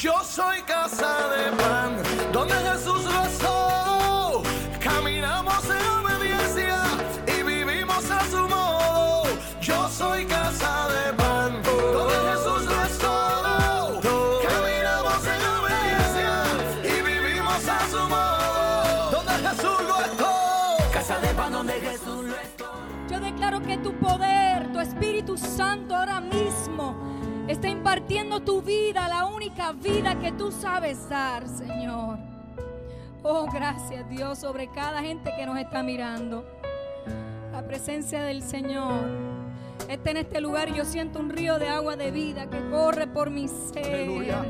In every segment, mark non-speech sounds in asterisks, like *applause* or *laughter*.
Yo soy casa de pan, donde Jesús rezó. Caminamos en obediencia y vivimos a su modo. Yo soy casa de pan, donde Jesús rezó. Caminamos en obediencia y vivimos a su modo. Donde Jesús lo es Casa de pan, donde Jesús lo es Yo declaro que tu poder, tu Espíritu Santo ahora mismo está impartiendo tu vida, la única vida que tú sabes dar, Señor. Oh, gracias Dios sobre cada gente que nos está mirando. La presencia del Señor está en este lugar yo siento un río de agua de vida que corre por mi ser. Aleluya.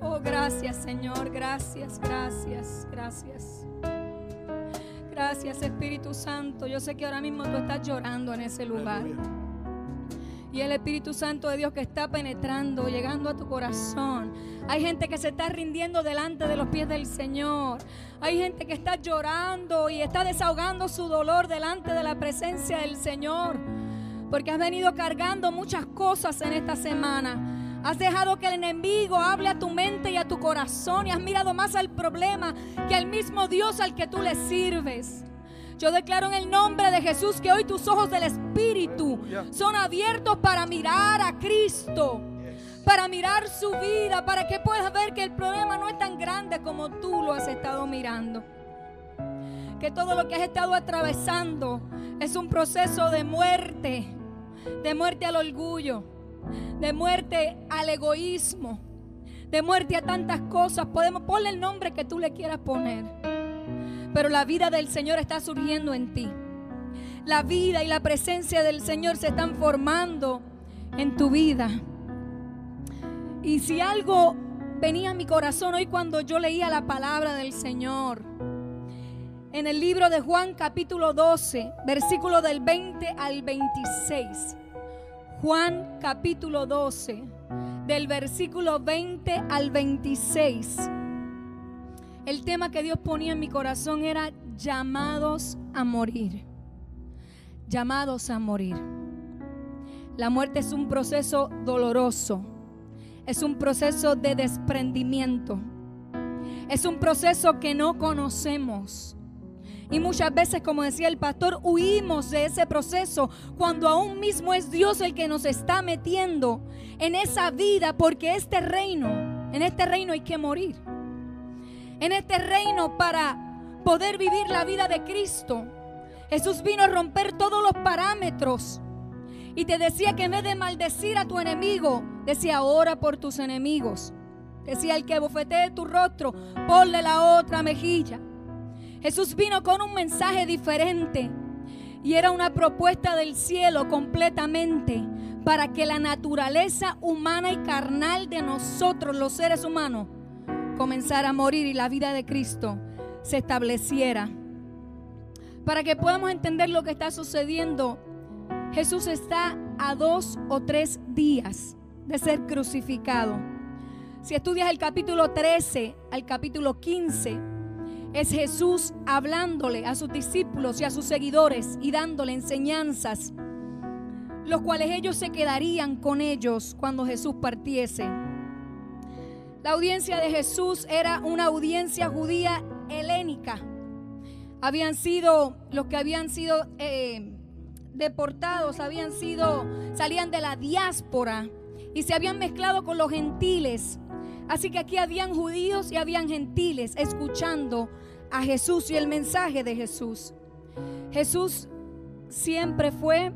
Oh, gracias Señor, gracias, gracias, gracias. Gracias Espíritu Santo. Yo sé que ahora mismo tú estás llorando en ese lugar. Y el Espíritu Santo de Dios que está penetrando, llegando a tu corazón. Hay gente que se está rindiendo delante de los pies del Señor. Hay gente que está llorando y está desahogando su dolor delante de la presencia del Señor. Porque has venido cargando muchas cosas en esta semana. Has dejado que el enemigo hable a tu mente y a tu corazón y has mirado más al problema que al mismo Dios al que tú le sirves. Yo declaro en el nombre de Jesús que hoy tus ojos del Espíritu son abiertos para mirar a Cristo, para mirar su vida, para que puedas ver que el problema no es tan grande como tú lo has estado mirando. Que todo lo que has estado atravesando es un proceso de muerte, de muerte al orgullo, de muerte al egoísmo, de muerte a tantas cosas. Podemos ponerle el nombre que tú le quieras poner. Pero la vida del Señor está surgiendo en ti. La vida y la presencia del Señor se están formando en tu vida. Y si algo venía a mi corazón hoy cuando yo leía la palabra del Señor, en el libro de Juan capítulo 12, versículo del 20 al 26. Juan capítulo 12, del versículo 20 al 26. El tema que Dios ponía en mi corazón era llamados a morir. Llamados a morir. La muerte es un proceso doloroso. Es un proceso de desprendimiento. Es un proceso que no conocemos. Y muchas veces, como decía el pastor, huimos de ese proceso cuando aún mismo es Dios el que nos está metiendo en esa vida, porque este reino, en este reino hay que morir. En este reino para poder vivir la vida de Cristo. Jesús vino a romper todos los parámetros y te decía que en vez de maldecir a tu enemigo, decía ora por tus enemigos. Decía el que bofetee tu rostro, ponle la otra mejilla. Jesús vino con un mensaje diferente y era una propuesta del cielo completamente para que la naturaleza humana y carnal de nosotros, los seres humanos, comenzara a morir y la vida de Cristo se estableciera. Para que podamos entender lo que está sucediendo, Jesús está a dos o tres días de ser crucificado. Si estudias el capítulo 13 al capítulo 15, es Jesús hablándole a sus discípulos y a sus seguidores y dándole enseñanzas, los cuales ellos se quedarían con ellos cuando Jesús partiese. La audiencia de Jesús era una audiencia judía helénica. Habían sido los que habían sido eh, deportados, habían sido, salían de la diáspora y se habían mezclado con los gentiles. Así que aquí habían judíos y habían gentiles escuchando a Jesús y el mensaje de Jesús. Jesús siempre fue,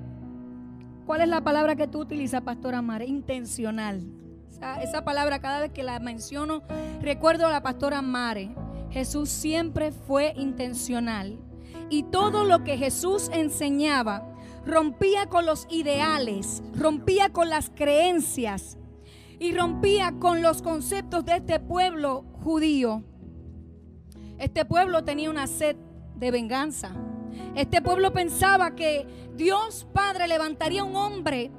¿cuál es la palabra que tú utilizas, Pastora Mare? Intencional. Esa, palabra cada vez que la menciono, recuerdo a la Pastora Mare. Jesús siempre fue intencional. Y todo lo que Jesús enseñaba rompía con los ideales, rompía con las creencias y rompía con los conceptos de este pueblo judío. Este pueblo tenía una sed de venganza. Este pueblo pensaba que Dios Padre levantaría un hombre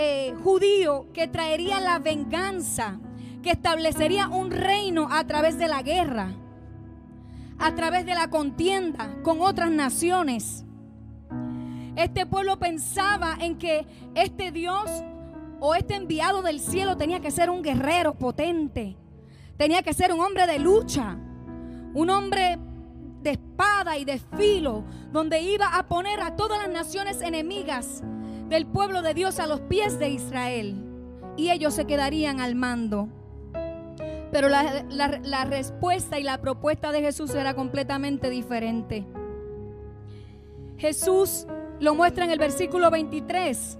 eh, judío que traería la venganza, que establecería un reino a través de la guerra, a través de la contienda con otras naciones. Este pueblo pensaba en que este Dios o este enviado del cielo tenía que ser un guerrero potente. Tenía que ser un hombre de lucha. Un hombre de espada y de filo, donde iba a poner a todas las naciones enemigas del pueblo de Dios a los pies de Israel. Y ellos se quedarían al mando. Pero la, la respuesta y la propuesta de Jesús era completamente diferente. Jesús lo muestra en el versículo 23,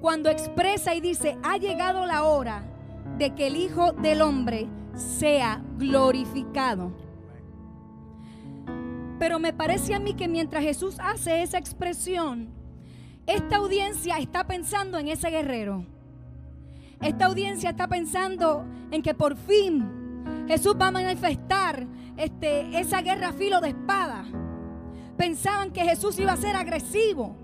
cuando expresa y dice, ha llegado la hora de que el Hijo del Hombre sea glorificado. Pero me parece a mí que mientras Jesús hace esa expresión, esta audiencia está pensando en ese guerrero. Esta audiencia está pensando en que por fin Jesús va a manifestar este, esa guerra filo de espada pensaban que Jesús iba a ser agresivo.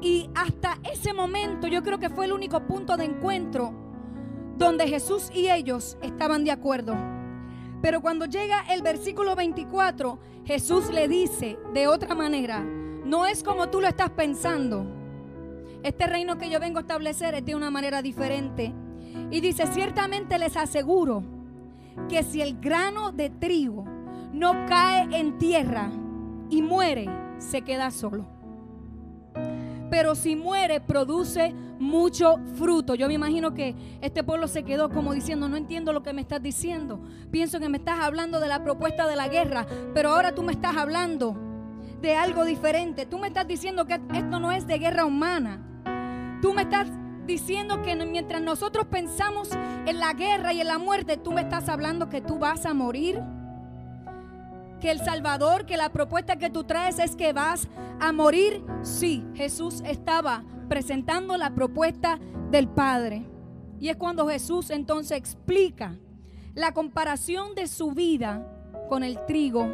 Y hasta ese momento yo creo que fue el único punto de encuentro donde Jesús y ellos estaban de acuerdo. Pero cuando llega el versículo 24, Jesús le dice de otra manera, no es como tú lo estás pensando. Este reino que yo vengo a establecer es de una manera diferente. Y dice, ciertamente les aseguro que si el grano de trigo no cae en tierra y muere, se queda solo. Pero si muere, produce mucho fruto. Yo me imagino que este pueblo se quedó como diciendo, no entiendo lo que me estás diciendo. Pienso que me estás hablando de la propuesta de la guerra, pero ahora tú me estás hablando de algo diferente. Tú me estás diciendo que esto no es de guerra humana. Tú me estás diciendo que mientras nosotros pensamos en la guerra y en la muerte, tú me estás hablando que tú vas a morir que el Salvador, que la propuesta que tú traes es que vas a morir. Sí, Jesús estaba presentando la propuesta del Padre. Y es cuando Jesús entonces explica la comparación de su vida con el trigo,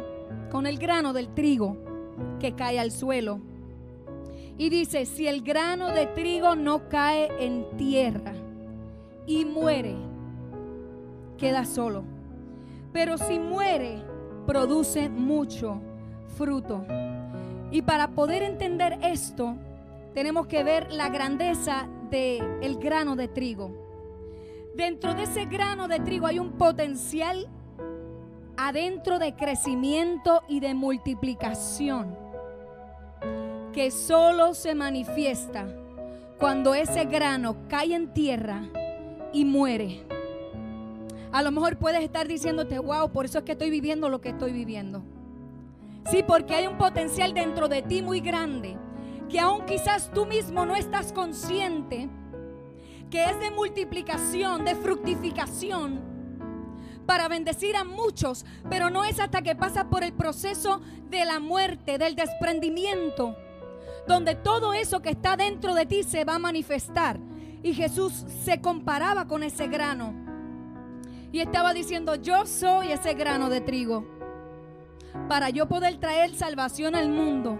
con el grano del trigo que cae al suelo. Y dice, si el grano de trigo no cae en tierra y muere, queda solo. Pero si muere, produce mucho fruto. Y para poder entender esto, tenemos que ver la grandeza del el grano de trigo. Dentro de ese grano de trigo hay un potencial adentro de crecimiento y de multiplicación que solo se manifiesta cuando ese grano cae en tierra y muere. A lo mejor puedes estar diciéndote, wow, por eso es que estoy viviendo lo que estoy viviendo. Sí, porque hay un potencial dentro de ti muy grande, que aún quizás tú mismo no estás consciente, que es de multiplicación, de fructificación, para bendecir a muchos, pero no es hasta que pasa por el proceso de la muerte, del desprendimiento, donde todo eso que está dentro de ti se va a manifestar. Y Jesús se comparaba con ese grano y estaba diciendo, yo soy ese grano de trigo. Para yo poder traer salvación al mundo,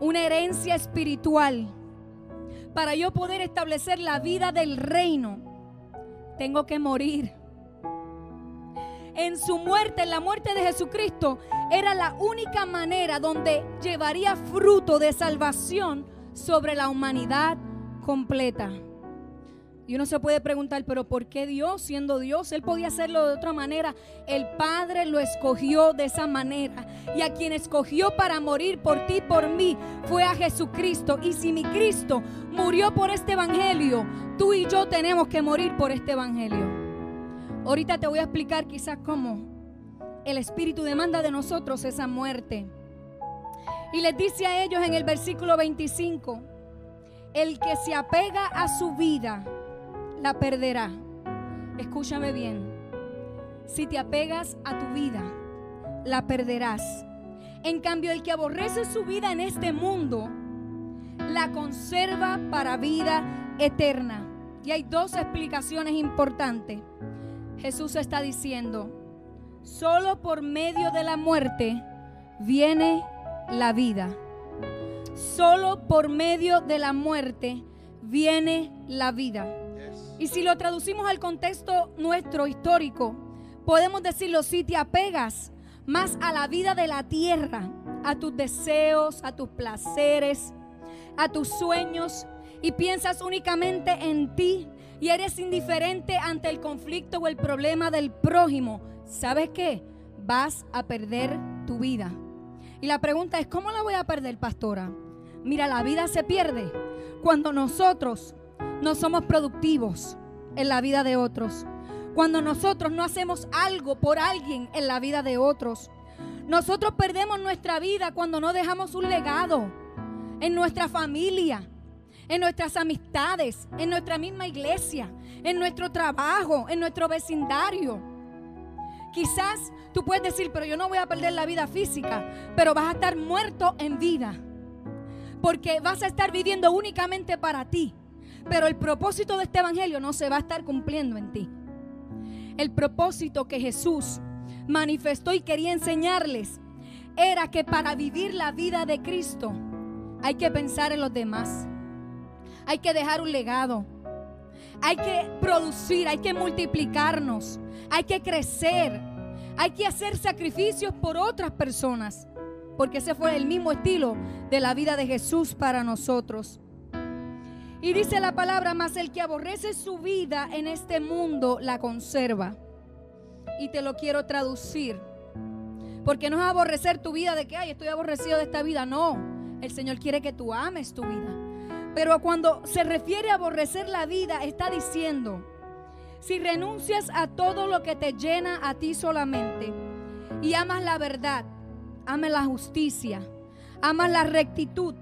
una herencia espiritual, para yo poder establecer la vida del reino, tengo que morir. En su muerte, en la muerte de Jesucristo, era la única manera donde llevaría fruto de salvación sobre la humanidad completa. Y uno se puede preguntar, pero ¿por qué Dios, siendo Dios, Él podía hacerlo de otra manera? El Padre lo escogió de esa manera. Y a quien escogió para morir por ti, por mí, fue a Jesucristo. Y si mi Cristo murió por este Evangelio, tú y yo tenemos que morir por este Evangelio. Ahorita te voy a explicar quizás cómo el Espíritu demanda de nosotros esa muerte. Y les dice a ellos en el versículo 25, el que se apega a su vida, la perderá. Escúchame bien. Si te apegas a tu vida, la perderás. En cambio, el que aborrece su vida en este mundo, la conserva para vida eterna. Y hay dos explicaciones importantes. Jesús está diciendo, solo por medio de la muerte viene la vida. Solo por medio de la muerte viene la vida. Y si lo traducimos al contexto nuestro histórico, podemos decirlo, si te apegas más a la vida de la tierra, a tus deseos, a tus placeres, a tus sueños, y piensas únicamente en ti y eres indiferente ante el conflicto o el problema del prójimo, ¿sabes qué? Vas a perder tu vida. Y la pregunta es, ¿cómo la voy a perder, pastora? Mira, la vida se pierde cuando nosotros no somos productivos en la vida de otros. Cuando nosotros no hacemos algo por alguien en la vida de otros. Nosotros perdemos nuestra vida cuando no dejamos un legado en nuestra familia, en nuestras amistades, en nuestra misma iglesia, en nuestro trabajo, en nuestro vecindario. Quizás tú puedes decir, pero yo no voy a perder la vida física, pero vas a estar muerto en vida. Porque vas a estar viviendo únicamente para ti. Pero el propósito de este evangelio no se va a estar cumpliendo en ti. El propósito que Jesús manifestó y quería enseñarles era que para vivir la vida de Cristo hay que pensar en los demás. Hay que dejar un legado. Hay que producir, hay que multiplicarnos, hay que crecer, hay que hacer sacrificios por otras personas, porque ese fue el mismo estilo de la vida de Jesús para nosotros. Y dice la palabra, más el que aborrece su vida en este mundo la conserva. Y te lo quiero traducir. Porque no es aborrecer tu vida de que, ay, estoy aborrecido de esta vida. No, el Señor quiere que tú ames tu vida. Pero cuando se refiere a aborrecer la vida, está diciendo, si renuncias a todo lo que te llena a ti solamente y amas la verdad, amas la justicia, amas la rectitud,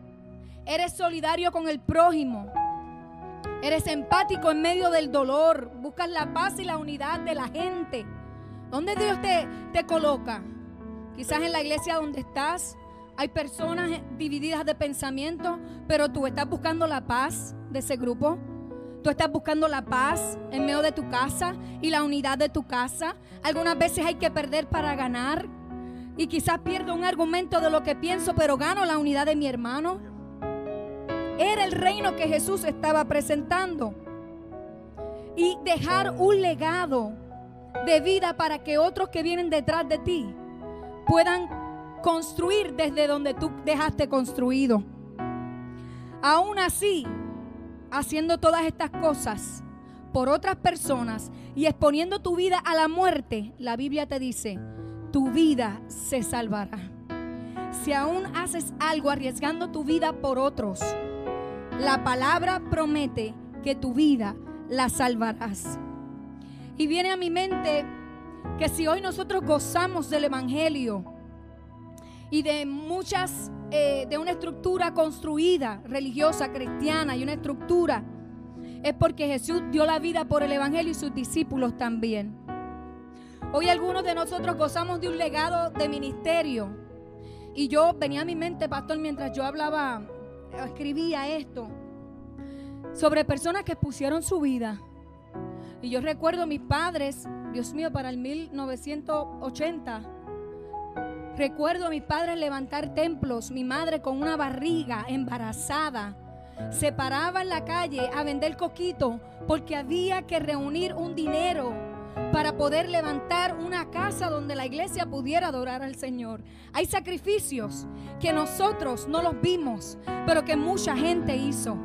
eres solidario con el prójimo, eres empático en medio del dolor, buscas la paz y la unidad de la gente. ¿Dónde Dios te, te coloca? Quizás en la iglesia donde estás, hay personas divididas de pensamiento, pero tú estás buscando la paz de ese grupo. Tú estás buscando la paz en medio de tu casa y la unidad de tu casa. Algunas veces hay que perder para ganar. Y quizás pierdo un argumento de lo que pienso, pero gano la unidad de mi hermano. Era el reino que Jesús estaba presentando. Y dejar un legado de vida para que otros que vienen detrás de ti puedan construir desde donde tú dejaste construido. Aún así, haciendo todas estas cosas por otras personas y exponiendo tu vida a la muerte, la Biblia te dice, tu vida se salvará. Si aún haces algo arriesgando tu vida por otros, la palabra promete que tu vida la salvarás. Y viene a mi mente que si hoy nosotros gozamos del Evangelio, y de muchas, eh, de una estructura construida, religiosa, cristiana y una estructura, es porque Jesús dio la vida por el Evangelio y sus discípulos también. Hoy algunos de nosotros gozamos de un legado de ministerio. Y yo venía a mi mente, pastor, mientras yo hablaba, escribía esto, sobre personas que pusieron su vida. Y yo recuerdo mis padres, Dios mío, para el 1980 Recuerdo a mis padres levantar templos, mi madre con una barriga embarazada. Se paraba en la calle a vender coquito porque había que reunir un dinero para poder levantar una casa donde la iglesia pudiera adorar al Señor. Hay sacrificios que nosotros no los vimos, pero que mucha gente hizo.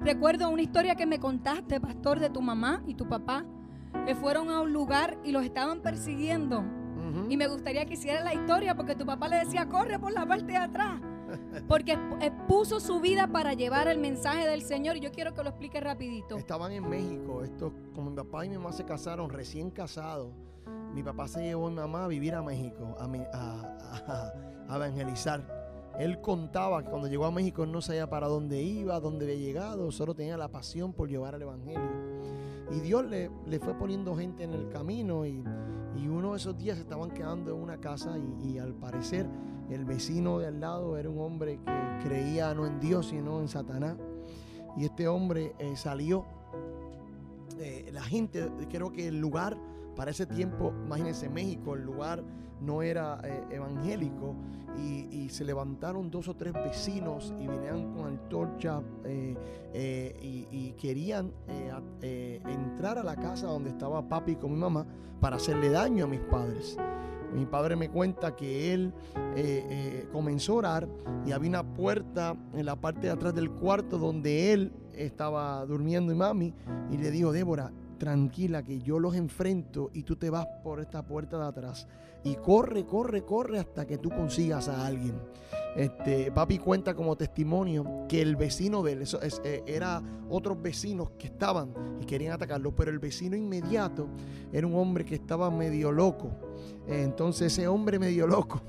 Recuerdo una historia que me contaste, pastor, de tu mamá y tu papá, que fueron a un lugar y los estaban persiguiendo y me gustaría que hiciera la historia porque tu papá le decía, corre por la parte de atrás. *laughs* Porque puso su vida para llevar el mensaje del Señor y yo quiero que lo explique rapidito. Estaban en México, esto, como mi papá y mi mamá se casaron recién casados, mi papá se llevó a mi mamá a vivir a México, a, a evangelizar. Él contaba que cuando llegó a México no sabía para dónde iba, dónde había llegado, solo tenía la pasión por llevar el Evangelio. Y Dios le, le fue poniendo gente en el camino y, y, uno de esos días se estaban quedando en una casa y, al parecer el vecino de al lado era un hombre que creía no en Dios sino en Satanás. Y este hombre eh, salió. Eh, la gente, creo que el lugar para ese tiempo, imagínense México, el lugar no era eh, evangélico y, se levantaron dos o tres vecinos y venían con antorcha eh, eh, y, querían entrar a la casa donde estaba papi con mi mamá para hacerle daño a mis padres. Mi padre me cuenta que él eh, eh, comenzó a orar y había una puerta en la parte de atrás del cuarto donde él estaba durmiendo y mami y le dijo, Débora, tranquila que yo los enfrento y tú te vas por esta puerta de atrás y corre, corre, corre hasta que tú consigas a alguien. Este, papi cuenta como testimonio que el vecino de él, eso es, eh, era otros vecinos que estaban y querían atacarlo, pero el vecino inmediato era un hombre que estaba medio loco. Entonces ese hombre medio loco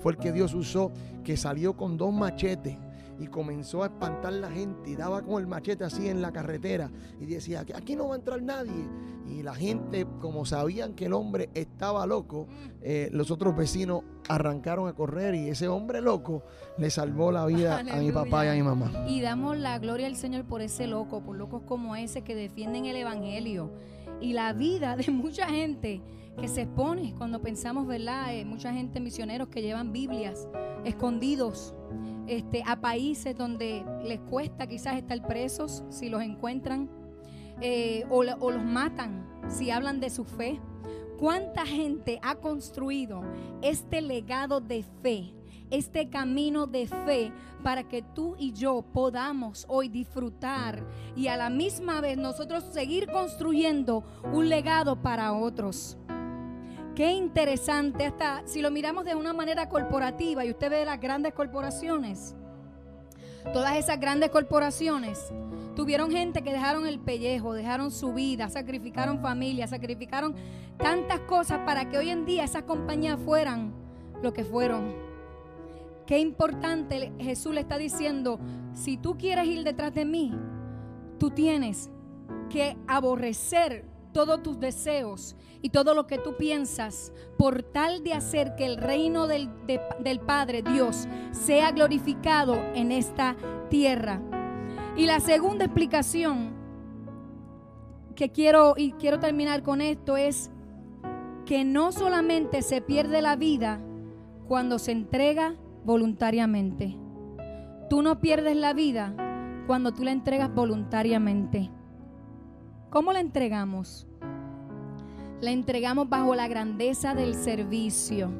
fue el que Dios usó, que salió con dos machetes y comenzó a espantar la gente y daba con el machete así en la carretera y decía que aquí no va a entrar nadie. Y la gente, como sabían que el hombre estaba loco, eh, los otros vecinos arrancaron a correr y ese hombre loco le salvó la vida a mi papá y a mi mamá. Y damos la gloria al Señor por ese loco, por locos como ese que defienden el Evangelio y la vida de mucha gente que se expone cuando pensamos, ¿verdad? Eh, mucha gente, misioneros que llevan Biblias escondidos este, a países donde les cuesta quizás estar presos si los encuentran eh, o, o los matan si hablan de su fe. ¿Cuánta gente ha construido este legado de fe? este camino de fe para que tú y yo podamos hoy disfrutar y a la misma vez nosotros seguir construyendo un legado para otros. Qué interesante, hasta si lo miramos de una manera corporativa y usted ve las grandes corporaciones, todas esas grandes corporaciones tuvieron gente que dejaron el pellejo, dejaron su vida, sacrificaron familia, sacrificaron tantas cosas para que hoy en día esas compañías fueran lo que fueron. Qué importante Jesús le está diciendo, si tú quieres ir detrás de mí, tú tienes que aborrecer todos tus deseos y todo lo que tú piensas por tal de hacer que el reino del, del Padre Dios sea glorificado en esta tierra. Y la segunda explicación que quiero y quiero terminar con esto es que no solamente se pierde la vida cuando se entrega voluntariamente. Tú no pierdes la vida cuando tú la entregas voluntariamente. ¿Cómo la entregamos? La entregamos bajo la grandeza del servicio.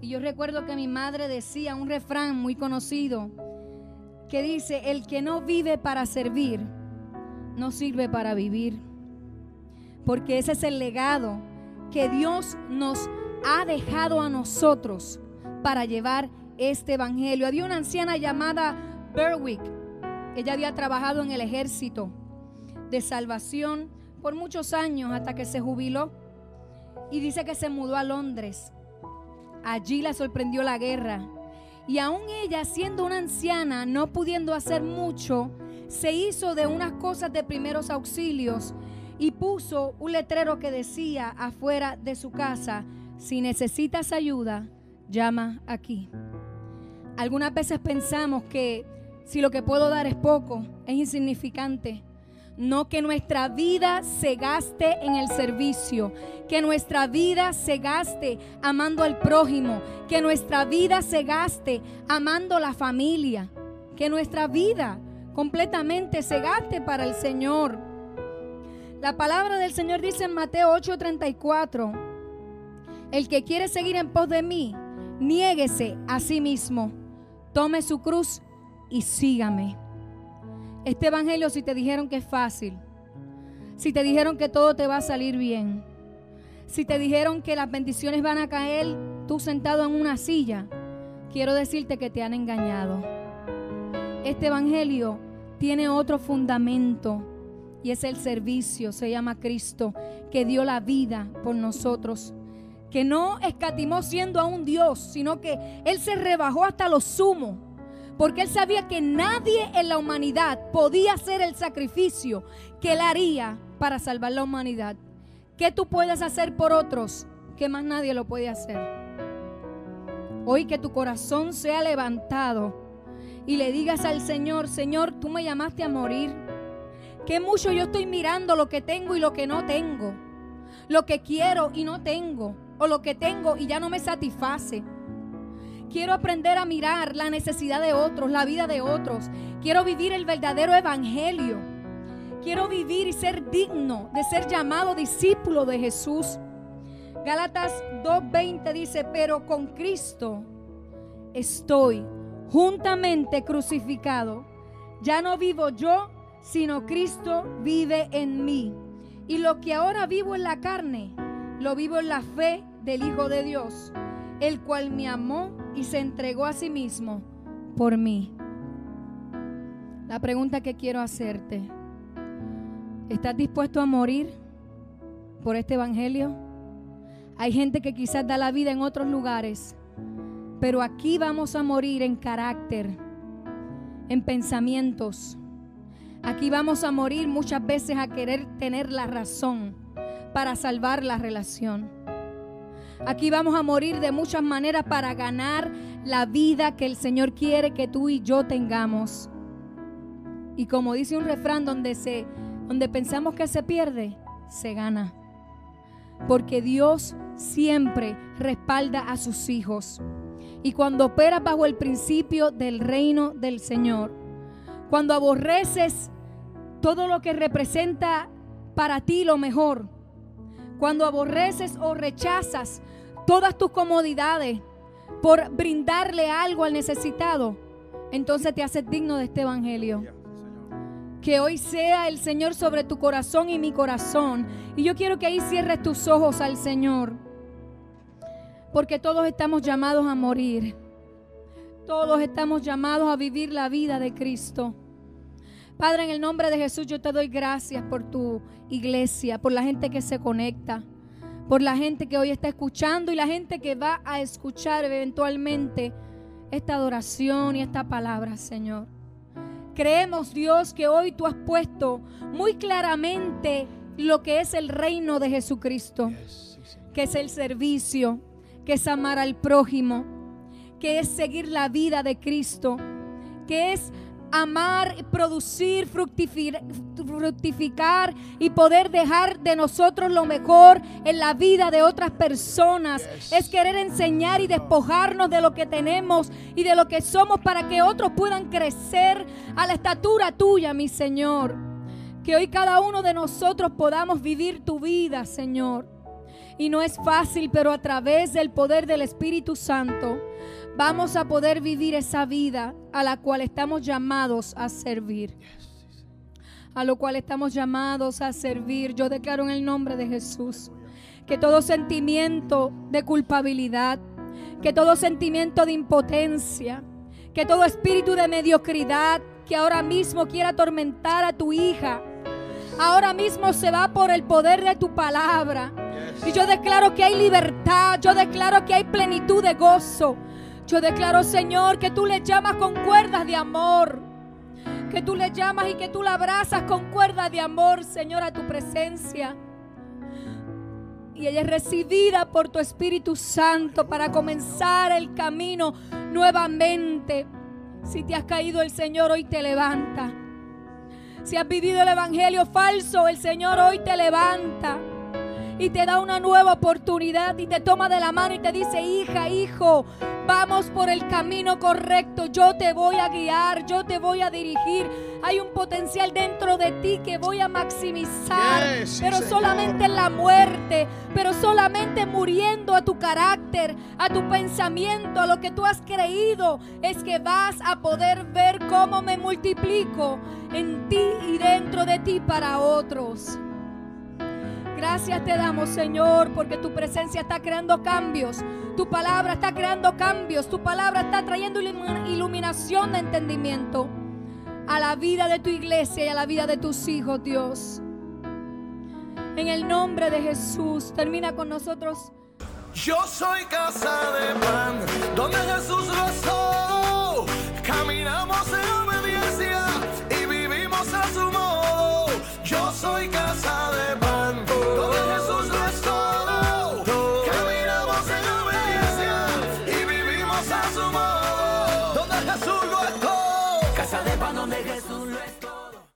Y yo recuerdo que mi madre decía un refrán muy conocido que dice, el que no vive para servir, no sirve para vivir. Porque ese es el legado que Dios nos ha dejado a nosotros para llevar este evangelio. Había una anciana llamada Berwick. Ella había trabajado en el ejército de salvación por muchos años hasta que se jubiló. Y dice que se mudó a Londres. Allí la sorprendió la guerra. Y aún ella, siendo una anciana, no pudiendo hacer mucho, se hizo de unas cosas de primeros auxilios y puso un letrero que decía afuera de su casa, si necesitas ayuda, llama aquí. Algunas veces pensamos que si lo que puedo dar es poco, es insignificante. No que nuestra vida se gaste en el servicio, que nuestra vida se gaste amando al prójimo, que nuestra vida se gaste amando la familia, que nuestra vida completamente se gaste para el Señor. La palabra del Señor dice en Mateo 8:34, el que quiere seguir en pos de mí, niéguese a sí mismo, tome su cruz y sígame. Este evangelio si te dijeron que es fácil, si te dijeron que todo te va a salir bien, si te dijeron que las bendiciones van a caer tú sentado en una silla, quiero decirte que te han engañado. Este evangelio tiene otro fundamento y es el servicio, se llama Cristo, que dio la vida por nosotros que no escatimó siendo a un Dios, sino que Él se rebajó hasta lo sumo porque él sabía que nadie en la humanidad podía hacer el sacrificio que él haría para salvar la humanidad. ¿Qué tú puedes hacer por otros que más nadie lo puede hacer? Hoy que tu corazón sea levantado y le digas al Señor, Señor, tú me llamaste a morir. Que mucho yo estoy mirando lo que tengo y lo que no tengo. Lo que quiero y no tengo. O lo que tengo y ya no me satisface. Quiero aprender a mirar la necesidad de otros, la vida de otros. Quiero vivir el verdadero evangelio. Quiero vivir y ser digno de ser llamado discípulo de Jesús. Gálatas 2.20 dice, pero con Cristo estoy juntamente crucificado. Ya no vivo yo, sino Cristo vive en mí. Y lo que ahora vivo en la carne, lo vivo en la fe del Hijo de Dios, el cual me amó y se entregó a sí mismo por mí. La pregunta que quiero hacerte, ¿estás dispuesto a morir por este Evangelio? Hay gente que quizás da la vida en otros lugares, pero aquí vamos a morir en carácter, en pensamientos. Aquí vamos a morir muchas veces a querer tener la razón para salvar la relación. Aquí vamos a morir de muchas maneras para ganar la vida que el Señor quiere que tú y yo tengamos. Y como dice un refrán donde se donde pensamos que se pierde, se gana. Porque Dios siempre respalda a sus hijos. Y cuando operas bajo el principio del reino del Señor, cuando aborreces todo lo que representa para ti lo mejor, cuando aborreces o rechazas todas tus comodidades por brindarle algo al necesitado, entonces te haces digno de este evangelio. Que hoy sea el Señor sobre tu corazón y mi corazón. Y yo quiero que ahí cierres tus ojos al Señor. Porque todos estamos llamados a morir. Todos estamos llamados a vivir la vida de Cristo. Padre, en el nombre de Jesús yo te doy gracias por tu iglesia, por la gente que se conecta, por la gente que hoy está escuchando y la gente que va a escuchar eventualmente esta adoración y esta palabra, Señor. Creemos, Dios, que hoy tú has puesto muy claramente lo que es el reino de Jesucristo, que es el servicio, que es amar al prójimo, que es seguir la vida de Cristo, que es amar, producir, fructificar y poder dejar de nosotros lo mejor en la vida de otras personas. Es querer enseñar y despojarnos de lo que tenemos y de lo que somos para que otros puedan crecer a la estatura tuya, mi Señor. Que hoy cada uno de nosotros podamos vivir tu vida, Señor. Y no es fácil, pero a través del poder del Espíritu Santo vamos a poder vivir esa vida a la cual estamos llamados a servir. A lo cual estamos llamados a servir. Yo declaro en el nombre de Jesús que todo sentimiento de culpabilidad, que todo sentimiento de impotencia, que todo espíritu de mediocridad que ahora mismo quiera atormentar a tu hija, ahora mismo se va por el poder de tu palabra. Y yo declaro que hay libertad, yo declaro que hay plenitud de gozo, yo declaro, Señor, que tú le llamas con cuerdas de amor. Que tú le llamas y que tú la abrazas con cuerdas de amor, Señor, a tu presencia. Y ella es recibida por tu Espíritu Santo para comenzar el camino nuevamente. Si te has caído, el Señor hoy te levanta. Si has vivido el Evangelio falso, el Señor hoy te levanta y te da una nueva oportunidad y te toma de la mano y te dice, hija, hijo, vamos por el camino correcto, yo te voy a guiar, yo te voy a dirigir. Hay un potencial dentro de ti que voy a maximizar, pero solamente en la muerte, pero solamente muriendo a tu carácter, a tu pensamiento, a lo que tú has creído, es que vas a poder ver cómo me multiplico en ti y dentro de ti para otros. Gracias te damos, Señor, porque tu presencia está creando cambios. Tu palabra está creando cambios. Tu palabra está trayendo iluminación de entendimiento a la vida de tu iglesia y a la vida de tus hijos, Dios. En el nombre de Jesús, termina con nosotros. Yo soy casa de pan, donde Jesús lo